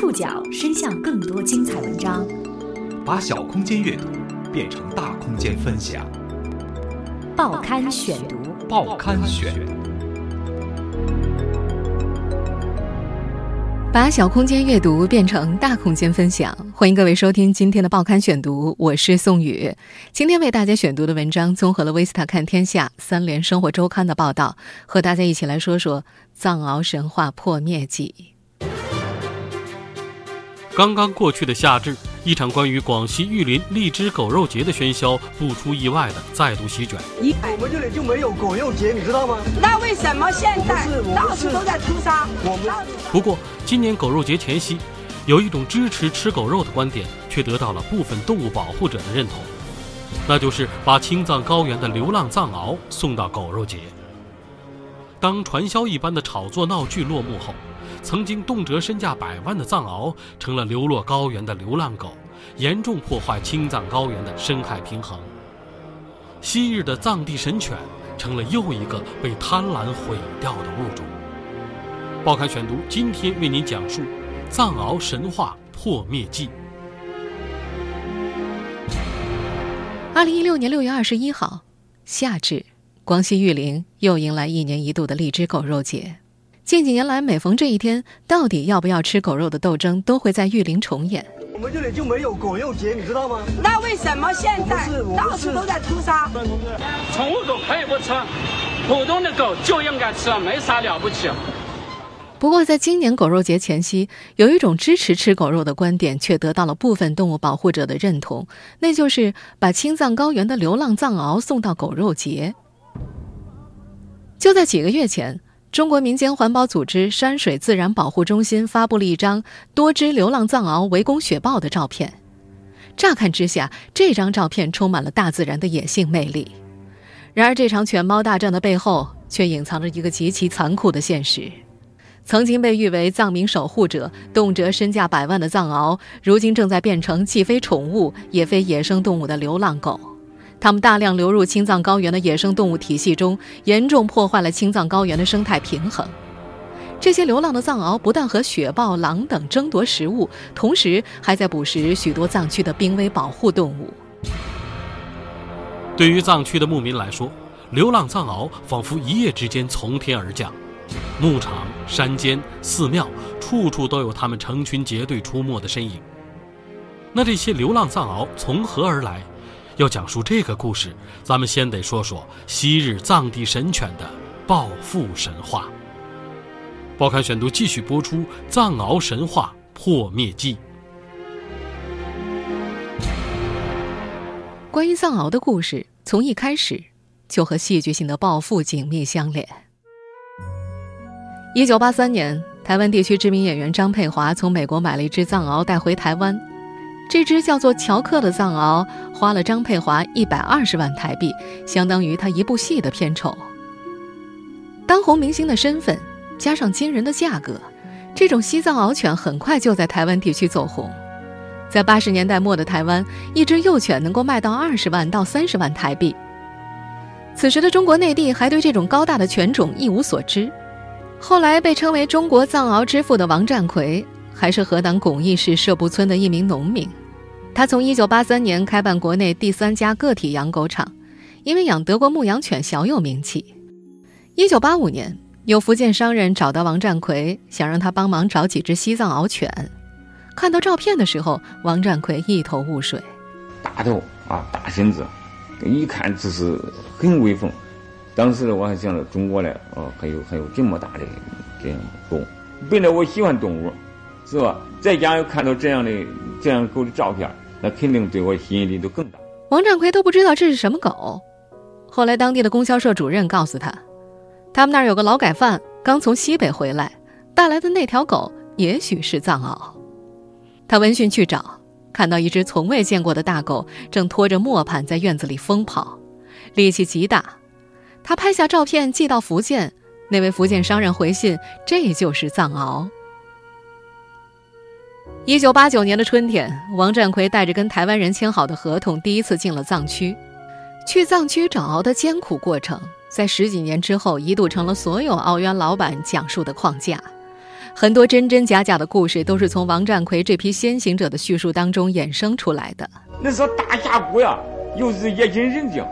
触角伸向更多精彩文章，把小空间阅读变成大空间分享。报刊选读，报刊选。把小空间阅读变成大空间分享，欢迎各位收听今天的报刊选读，我是宋宇。今天为大家选读的文章综合了《维斯塔看天下》《三联生活周刊》的报道，和大家一起来说说藏獒神话破灭记。刚刚过去的夏至，一场关于广西玉林荔枝狗肉节的喧嚣，不出意外的再度席卷。我们这里就没有狗肉节，你知道吗？那为什么现在到处都在屠杀？我们不过，今年狗肉节前夕，有一种支持吃狗肉的观点，却得到了部分动物保护者的认同，那就是把青藏高原的流浪藏獒送到狗肉节。当传销一般的炒作闹剧落幕后，曾经动辄身价百万的藏獒成了流落高原的流浪狗，严重破坏青藏高原的生态平衡。昔日的藏地神犬成了又一个被贪婪毁掉的物种。报刊选读今天为您讲述藏獒神话破灭记。二零一六年六月二十一号，夏至，广西玉林又迎来一年一度的荔枝狗肉节。近几年来，每逢这一天，到底要不要吃狗肉的斗争都会在玉林重演。我们这里就没有狗肉节，你知道吗？那为什么现在到处都在屠杀？宠物狗可以不吃，普通的狗就应该吃，没啥了不起。不过，在今年狗肉节前夕，有一种支持吃狗肉的观点却得到了部分动物保护者的认同，那就是把青藏高原的流浪藏獒送到狗肉节。就在几个月前，中国民间环保组织山水自然保护中心发布了一张多只流浪藏獒围攻雪豹的照片。乍看之下，这张照片充满了大自然的野性魅力。然而，这场犬猫大战的背后，却隐藏着一个极其残酷的现实。曾经被誉为藏民守护者、动辄身价百万的藏獒，如今正在变成既非宠物也非野生动物的流浪狗。它们大量流入青藏高原的野生动物体系中，严重破坏了青藏高原的生态平衡。这些流浪的藏獒不但和雪豹、狼等争夺食物，同时还在捕食许多藏区的濒危保护动物。对于藏区的牧民来说，流浪藏獒仿佛一夜之间从天而降，牧场、山间、寺庙，处处都有它们成群结队出没的身影。那这些流浪藏獒从何而来？要讲述这个故事，咱们先得说说昔日藏地神犬的报复神话。报刊选读继续播出《藏獒神话破灭记》。关于藏獒的故事，从一开始就和戏剧性的报复紧密相连。一九八三年，台湾地区知名演员张佩华从美国买了一只藏獒带回台湾。这只叫做乔克的藏獒，花了张佩华一百二十万台币，相当于他一部戏的片酬。当红明星的身份，加上惊人的价格，这种西藏獒犬很快就在台湾地区走红。在八十年代末的台湾，一只幼犬能够卖到二十万到三十万台币。此时的中国内地还对这种高大的犬种一无所知。后来被称为“中国藏獒之父”的王占奎，还是河南巩义市社部村的一名农民。他从1983年开办国内第三家个体养狗场，因为养德国牧羊犬小有名气。1985年，有福建商人找到王占奎，想让他帮忙找几只西藏獒犬。看到照片的时候，王占奎一头雾水。大头啊，大身子，一看就是很威风。当时我还想着中国呢，哦，还有还有这么大的这样狗。本来我喜欢动物，是吧？再加上看到这样的这样狗的照片。那肯定对我吸引力都更大。王占奎都不知道这是什么狗，后来当地的供销社主任告诉他，他们那儿有个劳改犯刚从西北回来，带来的那条狗也许是藏獒。他闻讯去找，看到一只从未见过的大狗正拖着磨盘在院子里疯跑，力气极大。他拍下照片寄到福建，那位福建商人回信，这就是藏獒。一九八九年的春天，王占奎带着跟台湾人签好的合同，第一次进了藏区。去藏区找獒的艰苦过程，在十几年之后，一度成了所有獒园老板讲述的框架。很多真真假假的故事都是从王占奎这批先行者的叙述当中衍生出来的。那是大峡谷呀，又是夜深人静，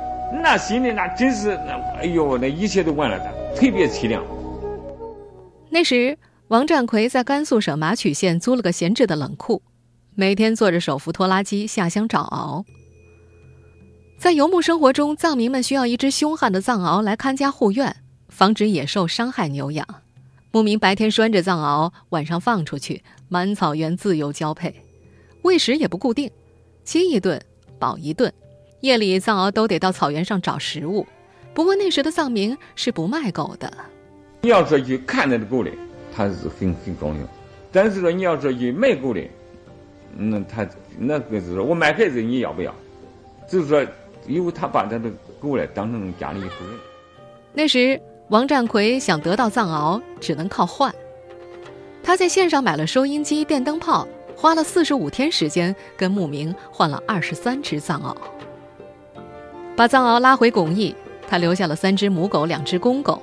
那心里那真是那哎呦，那一切都完了的，特别凄凉。那时，王占奎在甘肃省马曲县租了个闲置的冷库，每天坐着手扶拖拉机下乡找獒。在游牧生活中，藏民们需要一只凶悍的藏獒来看家护院，防止野兽伤害牛羊。牧民白天拴着藏獒，晚上放出去，满草原自由交配，喂食也不固定，饥一顿饱一顿。夜里藏獒都得到草原上找食物。不过那时的藏民是不卖狗的。你要说去看那个狗的，他是很很高兴；但是说你要说去卖狗的，那他那个是说我卖孩子你要不要？就是说，因为他把他的狗嘞当成家里一户人。那时王占奎想得到藏獒，只能靠换。他在线上买了收音机、电灯泡，花了四十五天时间，跟牧民换了二十三只藏獒。把藏獒拉回巩义，他留下了三只母狗、两只公狗。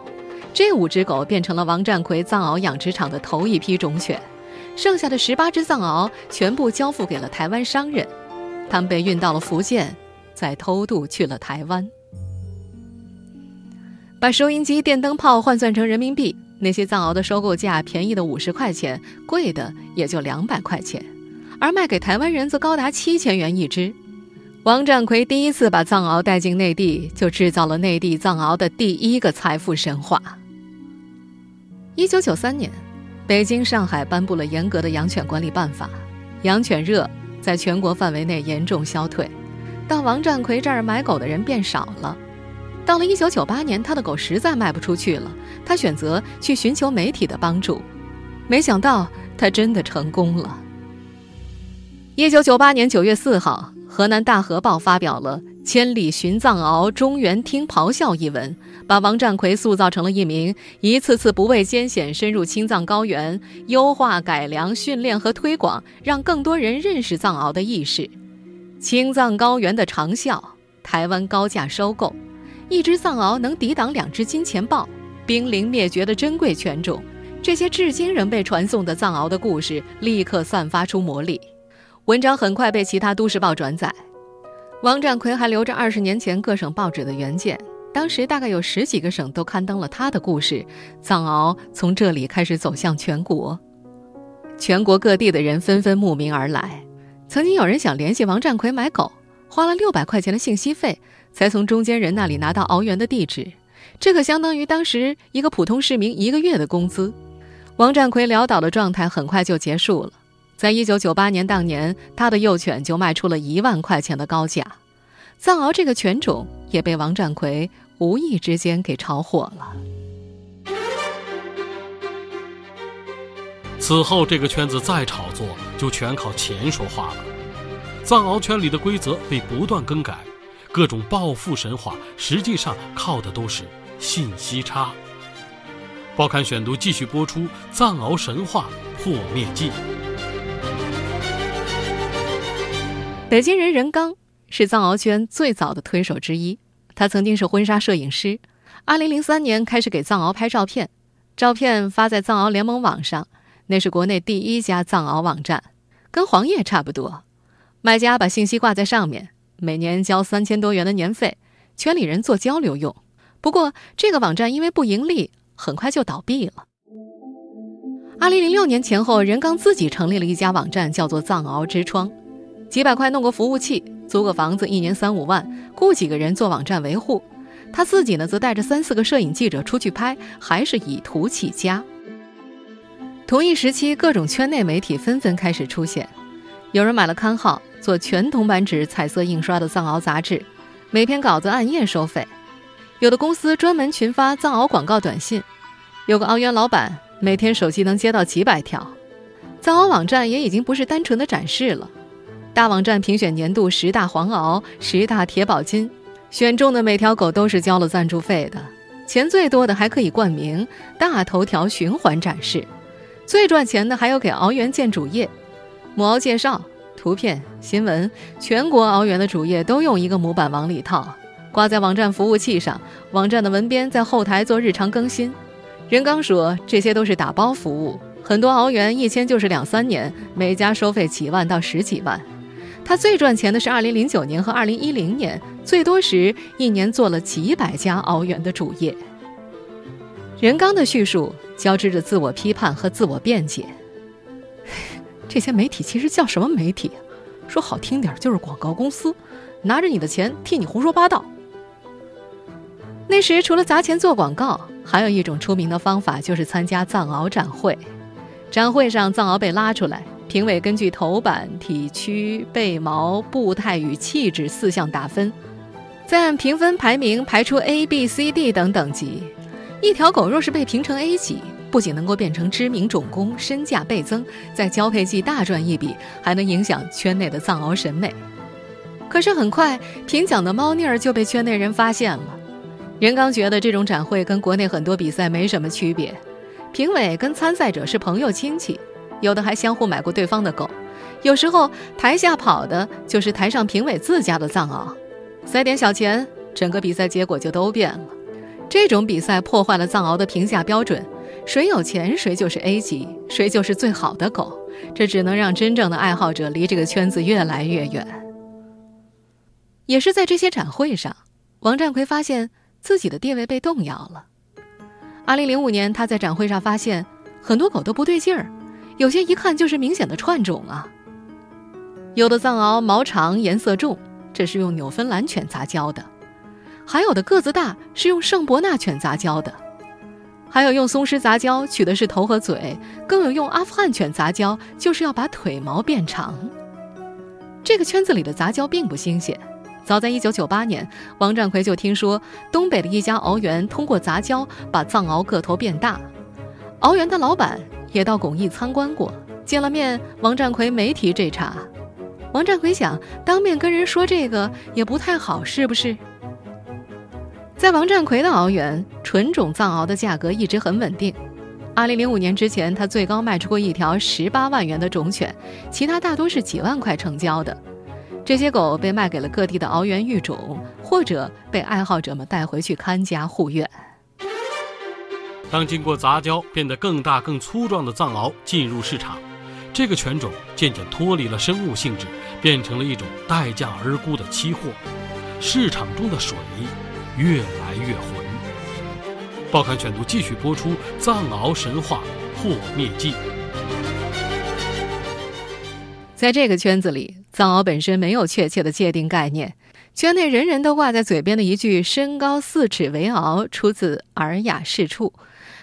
这五只狗变成了王占奎藏獒养殖场的头一批种犬，剩下的十八只藏獒全部交付给了台湾商人，他们被运到了福建，再偷渡去了台湾。把收音机、电灯泡换算成人民币，那些藏獒的收购价便宜的五十块钱，贵的也就两百块钱，而卖给台湾人则高达七千元一只。王占奎第一次把藏獒带进内地，就制造了内地藏獒的第一个财富神话。一九九三年，北京、上海颁布了严格的养犬管理办法，养犬热在全国范围内严重消退。到王占奎这儿买狗的人变少了。到了一九九八年，他的狗实在卖不出去了，他选择去寻求媒体的帮助。没想到他真的成功了。一九九八年九月四号，河南大河报发表了《千里寻藏獒，中原听咆哮》一文。把王占奎塑造成了一名一次次不畏艰险深入青藏高原，优化、改良、训练和推广，让更多人认识藏獒的意识。青藏高原的长啸，台湾高价收购，一只藏獒能抵挡两只金钱豹，濒临灭绝的珍贵犬种。这些至今仍被传颂的藏獒的故事，立刻散发出魔力。文章很快被其他都市报转载。王占奎还留着二十年前各省报纸的原件。当时大概有十几个省都刊登了他的故事，藏獒从这里开始走向全国，全国各地的人纷纷慕名而来。曾经有人想联系王占奎买狗，花了六百块钱的信息费，才从中间人那里拿到獒园的地址，这可相当于当时一个普通市民一个月的工资。王占奎潦倒的状态很快就结束了，在一九九八年当年，他的幼犬就卖出了一万块钱的高价。藏獒这个犬种也被王占奎。无意之间给炒火了。此后，这个圈子再炒作，就全靠钱说话了。藏獒圈里的规则被不断更改，各种暴富神话实际上靠的都是信息差。报刊选读继续播出《藏獒神话破灭记》。北京人任刚是藏獒圈最早的推手之一。他曾经是婚纱摄影师，2003年开始给藏獒拍照片，照片发在藏獒联盟网上，那是国内第一家藏獒网站，跟黄页差不多。卖家把信息挂在上面，每年交三千多元的年费，圈里人做交流用。不过这个网站因为不盈利，很快就倒闭了。2006年前后，任刚自己成立了一家网站，叫做“藏獒之窗”，几百块弄个服务器。租个房子，一年三五万，雇几个人做网站维护，他自己呢则带着三四个摄影记者出去拍，还是以图起家。同一时期，各种圈内媒体纷纷开始出现，有人买了刊号，做全铜版纸彩色印刷的藏獒杂志，每篇稿子按页收费；有的公司专门群发藏獒广告短信，有个獒园老板每天手机能接到几百条。藏獒网站也已经不是单纯的展示了。大网站评选年度十大黄獒、十大铁宝金，选中的每条狗都是交了赞助费的，钱最多的还可以冠名大头条循环展示，最赚钱的还有给獒园建主页，母獒介绍、图片、新闻，全国獒园的主页都用一个模板往里套，挂在网站服务器上，网站的文编在后台做日常更新。任刚说这些都是打包服务，很多熬园一签就是两三年，每家收费几万到十几万。他最赚钱的是2009年和2010年，最多时一年做了几百家熬园的主业。任刚的叙述交织着自我批判和自我辩解。这些媒体其实叫什么媒体？说好听点就是广告公司，拿着你的钱替你胡说八道。那时除了砸钱做广告，还有一种出名的方法就是参加藏獒展会。展会上，藏獒被拉出来，评委根据头版、体躯、背毛、步态与气质四项打分，再按评分排名排出 A、B、C、D 等等级。一条狗若是被评成 A 级，不仅能够变成知名种公，身价倍增，在交配季大赚一笔，还能影响圈内的藏獒审美。可是很快，评奖的猫腻儿就被圈内人发现了。任刚觉得这种展会跟国内很多比赛没什么区别，评委跟参赛者是朋友亲戚，有的还相互买过对方的狗，有时候台下跑的就是台上评委自家的藏獒，塞点小钱，整个比赛结果就都变了。这种比赛破坏了藏獒的评价标准，谁有钱谁就是 A 级，谁就是最好的狗，这只能让真正的爱好者离这个圈子越来越远。也是在这些展会上，王占奎发现。自己的地位被动摇了。二零零五年，他在展会上发现很多狗都不对劲儿，有些一看就是明显的串种啊。有的藏獒毛长颜色重，这是用纽芬兰犬杂交的；还有的个子大，是用圣伯纳犬杂交的；还有用松狮杂交，取的是头和嘴；更有用阿富汗犬杂交，就是要把腿毛变长。这个圈子里的杂交并不新鲜。早在1998年，王占奎就听说东北的一家獒园通过杂交把藏獒个头变大。獒园的老板也到巩义参观过，见了面，王占奎没提这茬。王占奎想，当面跟人说这个也不太好，是不是？在王占奎的獒园，纯种藏獒的价格一直很稳定。2005年之前，他最高卖出过一条18万元的种犬，其他大多是几万块成交的。这些狗被卖给了各地的獒园育种，或者被爱好者们带回去看家护院。当经过杂交变得更大、更粗壮的藏獒进入市场，这个犬种渐渐脱离了生物性质，变成了一种待价而沽的期货。市场中的水越来越浑。报刊选读继续播出：藏獒神话破灭记。在这个圈子里。藏獒本身没有确切的界定概念，圈内人人都挂在嘴边的一句“身高四尺为獒”出自《尔雅释处》，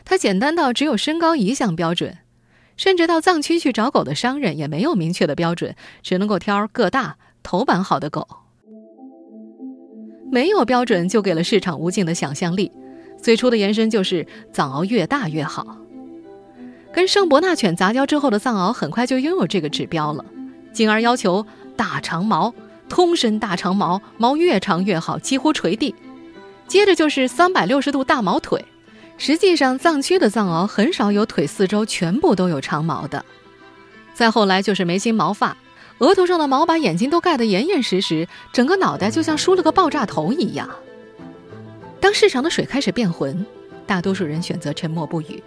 它简单到只有身高一项标准，甚至到藏区去找狗的商人也没有明确的标准，只能够挑个大、头板好的狗。没有标准就给了市场无尽的想象力，最初的延伸就是藏獒越大越好。跟圣伯纳犬杂交之后的藏獒很快就拥有这个指标了，进而要求。大长毛，通身大长毛，毛越长越好，几乎垂地。接着就是三百六十度大毛腿，实际上藏区的藏獒很少有腿四周全部都有长毛的。再后来就是眉心毛发，额头上的毛把眼睛都盖得严严实实，整个脑袋就像梳了个爆炸头一样。当市场的水开始变浑，大多数人选择沉默不语。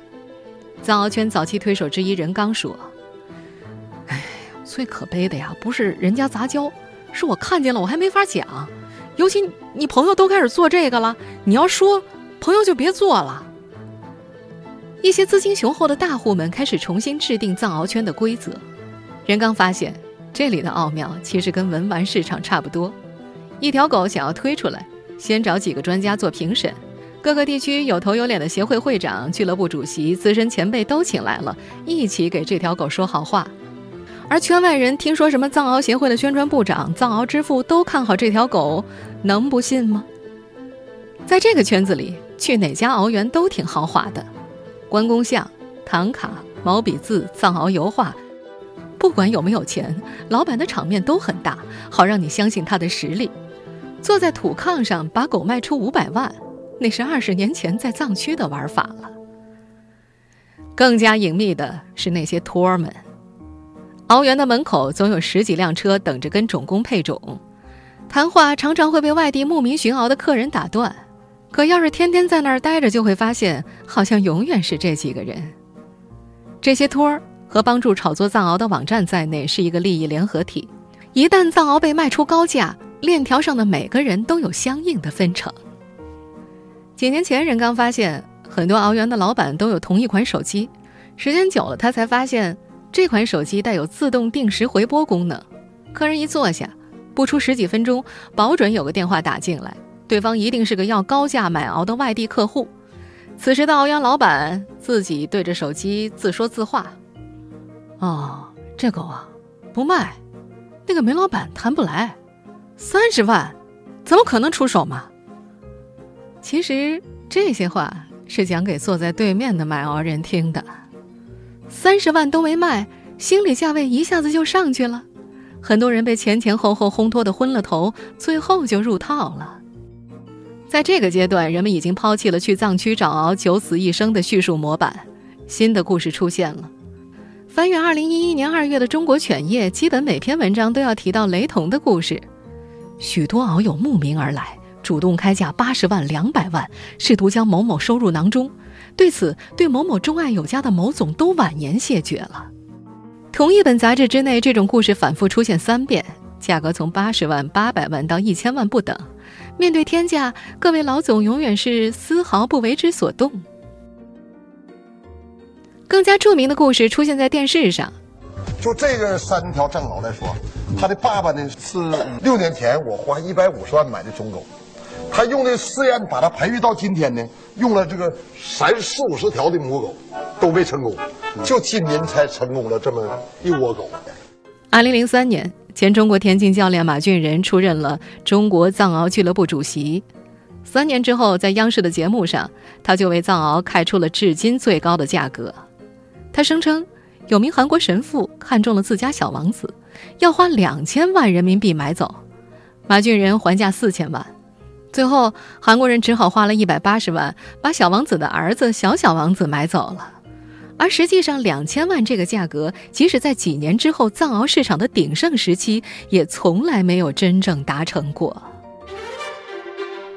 藏獒圈早期推手之一任刚说。哎最可悲的呀，不是人家杂交，是我看见了，我还没法讲。尤其你朋友都开始做这个了，你要说朋友就别做了。一些资金雄厚的大户们开始重新制定藏獒圈的规则。任刚发现，这里的奥妙其实跟文玩市场差不多。一条狗想要推出来，先找几个专家做评审，各个地区有头有脸的协会会长、俱乐部主席、资深前辈都请来了，一起给这条狗说好话。而圈外人听说什么藏獒协会的宣传部长、藏獒之父都看好这条狗，能不信吗？在这个圈子里，去哪家獒园都挺豪华的，关公像、唐卡、毛笔字、藏獒油画，不管有没有钱，老板的场面都很大，好让你相信他的实力。坐在土炕上把狗卖出五百万，那是二十年前在藏区的玩法了。更加隐秘的是那些托儿们。獒园的门口总有十几辆车等着跟种工配种，谈话常常会被外地慕名寻獒的客人打断。可要是天天在那儿待着，就会发现好像永远是这几个人。这些托儿和帮助炒作藏獒的网站在内是一个利益联合体。一旦藏獒被卖出高价，链条上的每个人都有相应的分成。几年前，任刚发现很多獒园的老板都有同一款手机，时间久了，他才发现这款手机带有自动定时回拨功能。客人一坐下，不出十几分钟，保准有个电话打进来，对方一定是个要高价买獒的外地客户。此时的獒园老板自己对着手机自说自话：“哦，这狗啊，不卖，那个煤老板谈不来，三十万，怎么可能出手嘛？”其实这些话是讲给坐在对面的买獒人听的。三十万都没卖，心理价位一下子就上去了，很多人被前前后后烘托的昏了头，最后就入套了。在这个阶段，人们已经抛弃了去藏区找獒九死一生的叙述模板，新的故事出现了。翻阅二零一一年二月的《中国犬业》，基本每篇文章都要提到雷同的故事。许多獒友慕名而来，主动开价八十万、两百万，试图将某某收入囊中。对此，对某某钟爱有加的某总都婉言谢绝了。同一本杂志之内，这种故事反复出现三遍，价格从八十万、八百万到一千万不等。面对天价，各位老总永远是丝毫不为之所动。更加著名的故事出现在电视上。就这个三条藏獒来说，他的爸爸呢是六年前我花一百五十万买的种狗，他用的试验把它培育到今天呢，用了这个三四五十条的母狗，都没成功，就今年才成功了这么一窝狗。二零零三年。前中国田径教练马俊仁出任了中国藏獒俱乐部主席。三年之后，在央视的节目上，他就为藏獒开出了至今最高的价格。他声称，有名韩国神父看中了自家小王子，要花两千万人民币买走。马俊仁还价四千万，最后韩国人只好花了一百八十万，把小王子的儿子小小王子买走了。而实际上，两千万这个价格，即使在几年之后藏獒市场的鼎盛时期，也从来没有真正达成过。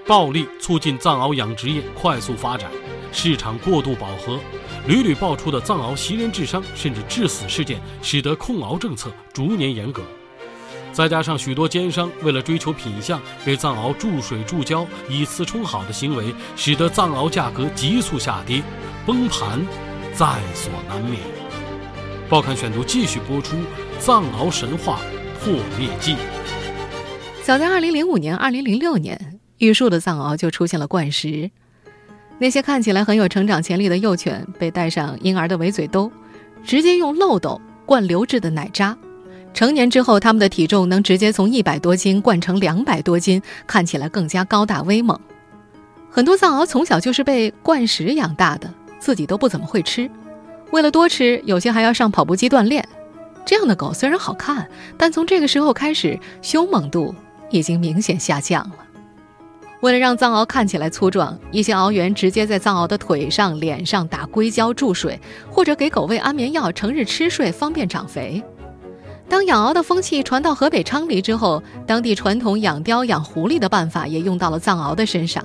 暴力促进藏獒养殖业快速发展，市场过度饱和，屡屡爆出的藏獒袭人致伤甚至致死事件，使得控獒政策逐年严格。再加上许多奸商为了追求品相，给藏獒注水注胶，以次充好的行为，使得藏獒价格急速下跌，崩盘。在所难免。报刊选读继续播出《藏獒神话破灭记》。早在2005年、2006年，玉树的藏獒就出现了灌食。那些看起来很有成长潜力的幼犬被戴上婴儿的围嘴兜，直接用漏斗灌流质的奶渣。成年之后，它们的体重能直接从一百多斤灌成两百多斤，看起来更加高大威猛。很多藏獒从小就是被灌食养大的。自己都不怎么会吃，为了多吃，有些还要上跑步机锻炼。这样的狗虽然好看，但从这个时候开始，凶猛度已经明显下降了。为了让藏獒看起来粗壮，一些獒园直接在藏獒的腿上、脸上打硅胶注水，或者给狗喂安眠药，成日吃睡，方便长肥。当养獒的风气传到河北昌黎之后，当地传统养貂、养狐狸的办法也用到了藏獒的身上。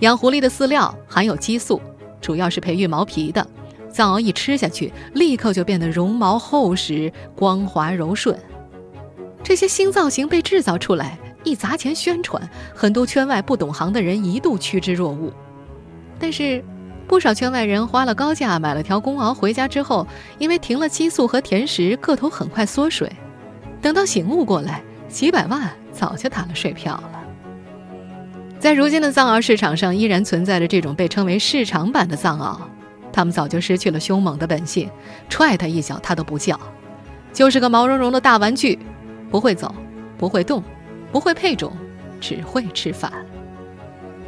养狐狸的饲料含有激素。主要是培育毛皮的，藏獒一吃下去，立刻就变得绒毛厚实、光滑柔顺。这些新造型被制造出来，一砸钱宣传，很多圈外不懂行的人一度趋之若鹜。但是，不少圈外人花了高价买了条公獒回家之后，因为停了激素和甜食，个头很快缩水。等到醒悟过来，几百万早就打了水漂了。在如今的藏獒市场上，依然存在着这种被称为市场版的藏獒，它们早就失去了凶猛的本性，踹它一脚它都不叫，就是个毛茸茸的大玩具，不会走，不会动，不会配种，只会吃饭。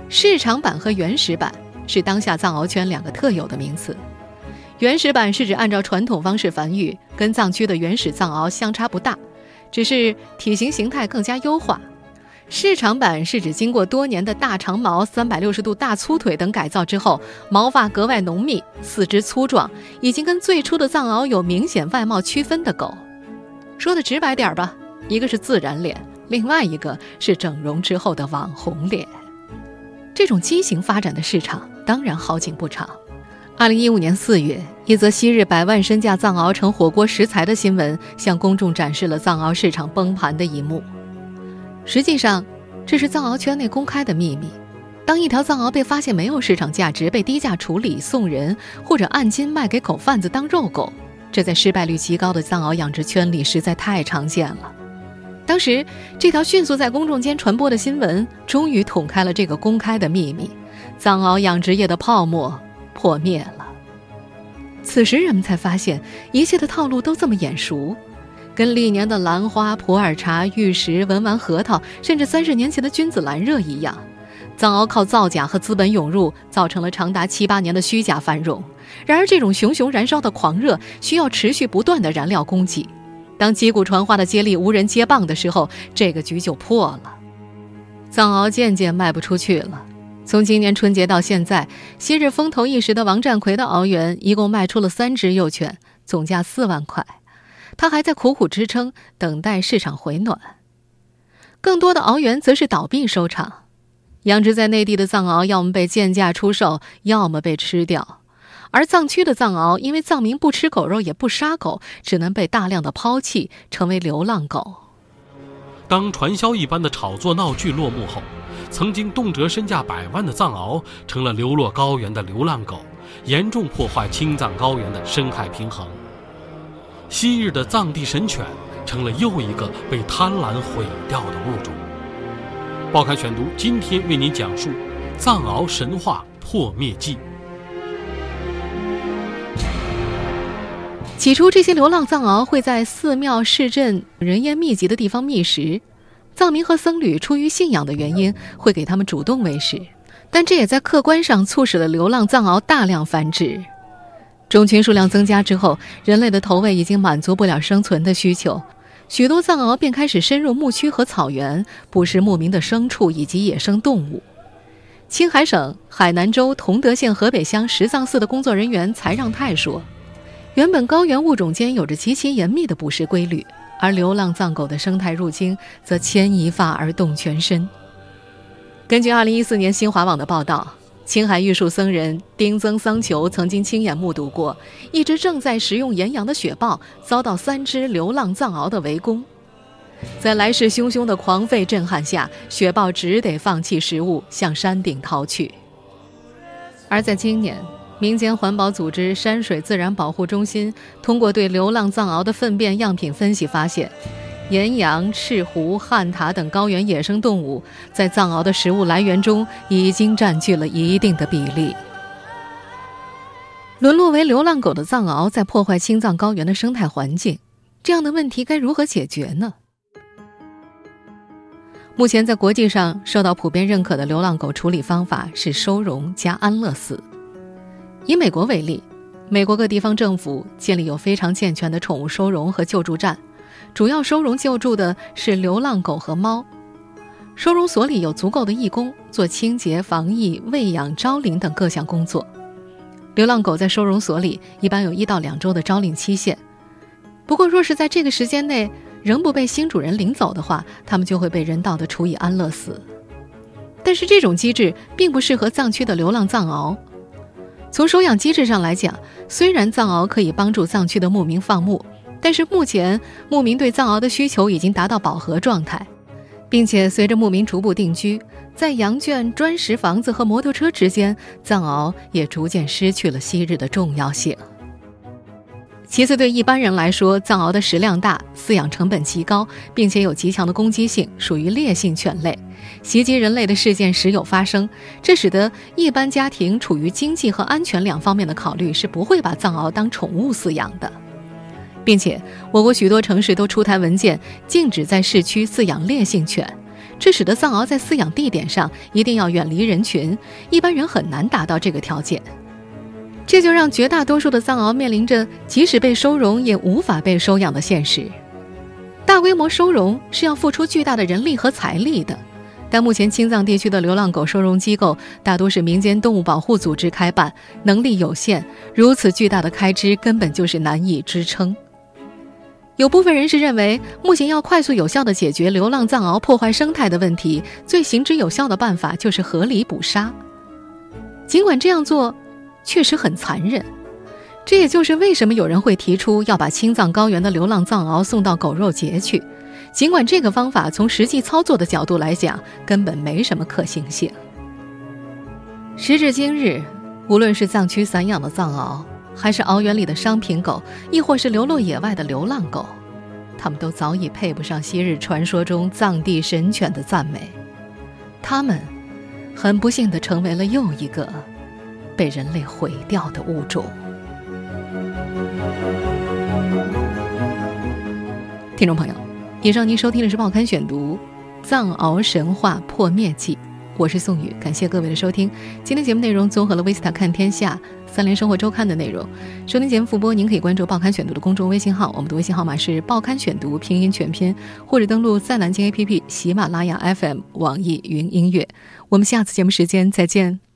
市场版和原始版是当下藏獒圈两个特有的名词。原始版是指按照传统方式繁育，跟藏区的原始藏獒相差不大，只是体型形态更加优化。市场版是指经过多年的大长毛、三百六十度大粗腿等改造之后，毛发格外浓密、四肢粗壮，已经跟最初的藏獒有明显外貌区分的狗。说的直白点吧，一个是自然脸，另外一个是整容之后的网红脸。这种畸形发展的市场当然好景不长。二零一五年四月，一则昔日百万身价藏獒成火锅食材的新闻，向公众展示了藏獒市场崩盘的一幕。实际上，这是藏獒圈内公开的秘密。当一条藏獒被发现没有市场价值，被低价处理、送人，或者按斤卖给狗贩子当肉狗，这在失败率极高的藏獒养殖圈里实在太常见了。当时，这条迅速在公众间传播的新闻，终于捅开了这个公开的秘密：藏獒养殖业的泡沫破灭了。此时，人们才发现，一切的套路都这么眼熟。跟历年的兰花、普洱茶、玉石、文玩核桃，甚至三十年前的君子兰热一样，藏獒靠造假和资本涌入，造成了长达七八年的虚假繁荣。然而，这种熊熊燃烧的狂热需要持续不断的燃料供给。当击鼓传花的接力无人接棒的时候，这个局就破了。藏獒渐渐卖不出去了。从今年春节到现在，昔日风头一时的王占奎的獒园一共卖出了三只幼犬，总价四万块。他还在苦苦支撑，等待市场回暖。更多的獒园则是倒闭收场，养殖在内地的藏獒要么被贱价出售，要么被吃掉。而藏区的藏獒因为藏民不吃狗肉，也不杀狗，只能被大量的抛弃，成为流浪狗。当传销一般的炒作闹剧落幕后，曾经动辄身价百万的藏獒成了流落高原的流浪狗，严重破坏青藏高原的生态平衡。昔日的藏地神犬，成了又一个被贪婪毁掉的物种。报刊选读今天为您讲述《藏獒神话破灭记》。起初，这些流浪藏獒会在寺庙、市镇人烟密集的地方觅食，藏民和僧侣出于信仰的原因，会给他们主动喂食，但这也在客观上促使了流浪藏獒大量繁殖。种群数量增加之后，人类的投喂已经满足不了生存的需求，许多藏獒便开始深入牧区和草原，捕食牧民的牲畜以及野生动物。青海省海南州同德县河北乡石藏寺的工作人员才让泰说：“原本高原物种间有着极其严密的捕食规律，而流浪藏狗的生态入侵则牵一发而动全身。”根据2014年新华网的报道。青海玉树僧人丁增桑求曾经亲眼目睹过一只正在食用岩羊的雪豹遭到三只流浪藏獒的围攻，在来势汹汹的狂吠震撼下，雪豹只得放弃食物向山顶逃去。而在今年，民间环保组织山水自然保护中心通过对流浪藏獒的粪便样品分析发现。岩羊、赤狐、旱獭等高原野生动物在藏獒的食物来源中已经占据了一定的比例。沦落为流浪狗的藏獒在破坏青藏高原的生态环境，这样的问题该如何解决呢？目前在国际上受到普遍认可的流浪狗处理方法是收容加安乐死。以美国为例，美国各地方政府建立有非常健全的宠物收容和救助站。主要收容救助的是流浪狗和猫，收容所里有足够的义工做清洁、防疫、喂养、招领等各项工作。流浪狗在收容所里一般有一到两周的招领期限，不过若是在这个时间内仍不被新主人领走的话，它们就会被人道的处以安乐死。但是这种机制并不适合藏区的流浪藏獒。从收养机制上来讲，虽然藏獒可以帮助藏区的牧民放牧。但是目前牧民对藏獒的需求已经达到饱和状态，并且随着牧民逐步定居在羊圈、砖石房子和摩托车之间，藏獒也逐渐失去了昔日的重要性。其次，对一般人来说，藏獒的食量大，饲养成本极高，并且有极强的攻击性，属于烈性犬类，袭击人类的事件时有发生，这使得一般家庭处于经济和安全两方面的考虑，是不会把藏獒当宠物饲养的。并且，我国许多城市都出台文件，禁止在市区饲养烈性犬，这使得藏獒在饲养地点上一定要远离人群，一般人很难达到这个条件。这就让绝大多数的藏獒面临着即使被收容也无法被收养的现实。大规模收容是要付出巨大的人力和财力的，但目前青藏地区的流浪狗收容机构大多是民间动物保护组织开办，能力有限，如此巨大的开支根本就是难以支撑。有部分人士认为，目前要快速有效地解决流浪藏獒破坏生态的问题，最行之有效的办法就是合理捕杀。尽管这样做，确实很残忍。这也就是为什么有人会提出要把青藏高原的流浪藏獒送到狗肉节去，尽管这个方法从实际操作的角度来讲根本没什么可行性。时至今日，无论是藏区散养的藏獒，还是獒园里的商品狗，亦或是流落野外的流浪狗，它们都早已配不上昔日传说中藏地神犬的赞美。它们，很不幸地成为了又一个被人类毁掉的物种。听众朋友，以上您收听的是《报刊选读：藏獒神话破灭记》，我是宋宇，感谢各位的收听。今天节目内容综合了《维斯塔看天下》《三联生活周刊》的内容。收听节目复播，您可以关注《报刊选读》的公众微信号，我们的微信号码是《报刊选读》拼音全拼，或者登录在南京 APP、喜马拉雅 FM、网易云音乐。我们下次节目时间再见。